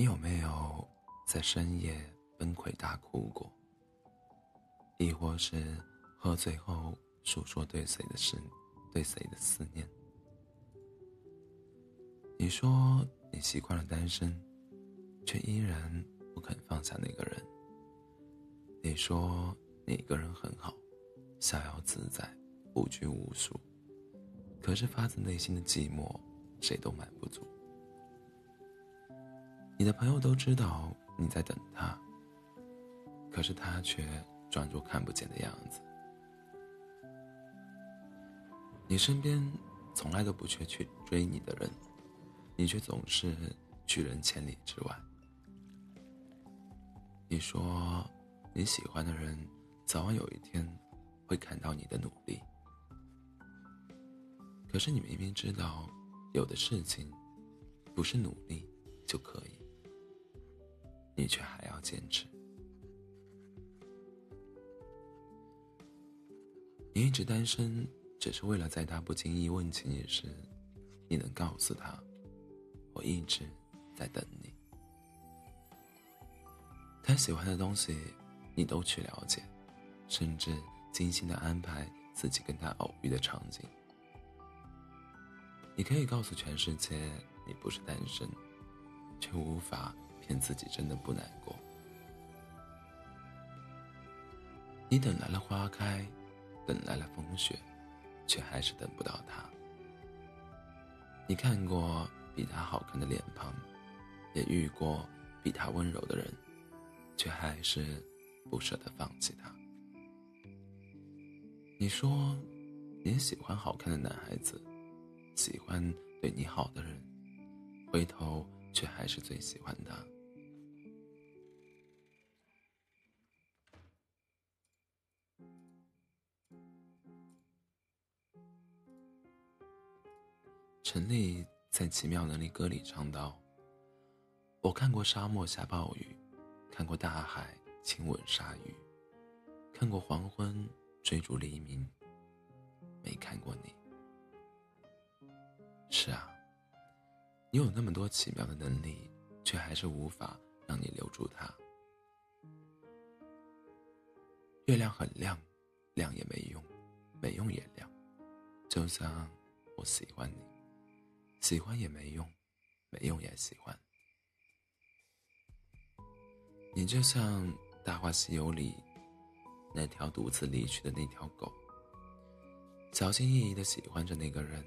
你有没有在深夜崩溃大哭过？亦或是喝醉后诉说对谁的思，对谁的思念？你说你习惯了单身，却依然不肯放下那个人。你说你一个人很好，逍遥自在，无拘无束。可是发自内心的寂寞，谁都瞒不住。你的朋友都知道你在等他，可是他却装作看不见的样子。你身边从来都不缺去追你的人，你却总是拒人千里之外。你说你喜欢的人，早晚有一天会看到你的努力，可是你明明知道，有的事情不是努力就可以。你却还要坚持。你一直单身，只是为了在他不经意问起你时，你能告诉他，我一直在等你。他喜欢的东西，你都去了解，甚至精心的安排自己跟他偶遇的场景。你可以告诉全世界你不是单身，却无法。骗自己真的不难过。你等来了花开，等来了风雪，却还是等不到他。你看过比他好看的脸庞，也遇过比他温柔的人，却还是不舍得放弃他。你说你喜欢好看的男孩子，喜欢对你好的人，回头却还是最喜欢他。陈丽在《奇妙能力歌》里唱道：“我看过沙漠下暴雨，看过大海亲吻鲨鱼，看过黄昏追逐黎明，没看过你。”是啊，你有那么多奇妙的能力，却还是无法让你留住他。月亮很亮，亮也没用，没用也亮，就像我喜欢你。喜欢也没用，没用也喜欢。你就像《大话西游》里那条独自离去的那条狗，小心翼翼的喜欢着那个人。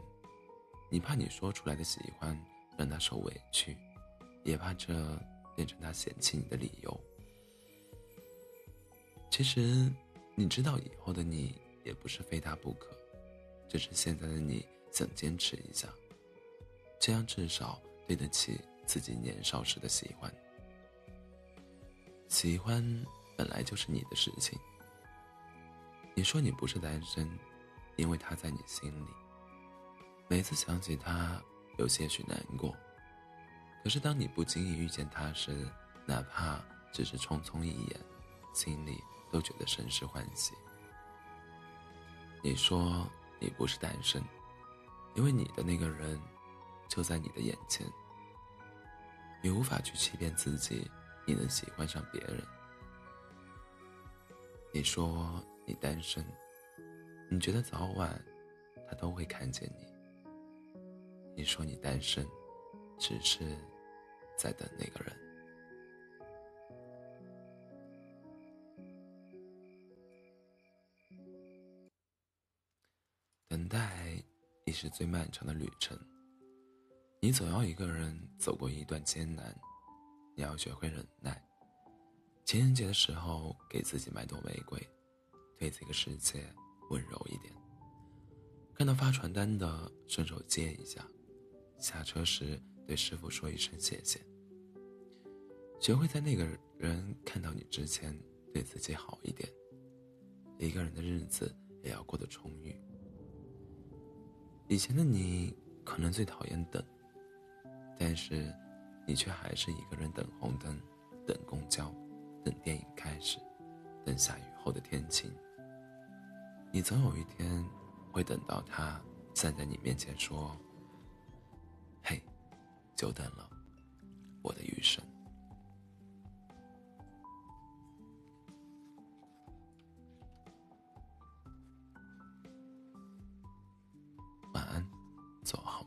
你怕你说出来的喜欢让他受委屈，也怕这变成他嫌弃你的理由。其实，你知道以后的你也不是非他不可，只是现在的你想坚持一下。这样至少对得起自己年少时的喜欢。喜欢本来就是你的事情。你说你不是单身，因为他在你心里。每次想起他，有些许难过。可是当你不经意遇见他时，哪怕只是匆匆一眼，心里都觉得甚是欢喜。你说你不是单身，因为你的那个人。就在你的眼前，你无法去欺骗自己，你能喜欢上别人。你说你单身，你觉得早晚他都会看见你。你说你单身，只是在等那个人。等待已是最漫长的旅程。你总要一个人走过一段艰难，你要学会忍耐。情人节的时候，给自己买朵玫瑰，对这个世界温柔一点。看到发传单的，顺手接一下。下车时，对师傅说一声谢谢。学会在那个人看到你之前，对自己好一点。一个人的日子也要过得充裕。以前的你，可能最讨厌等。但是，你却还是一个人等红灯，等公交，等电影开始，等下雨后的天晴。你总有一天会等到他站在你面前说：“嘿，久等了，我的余生。”晚安，做好。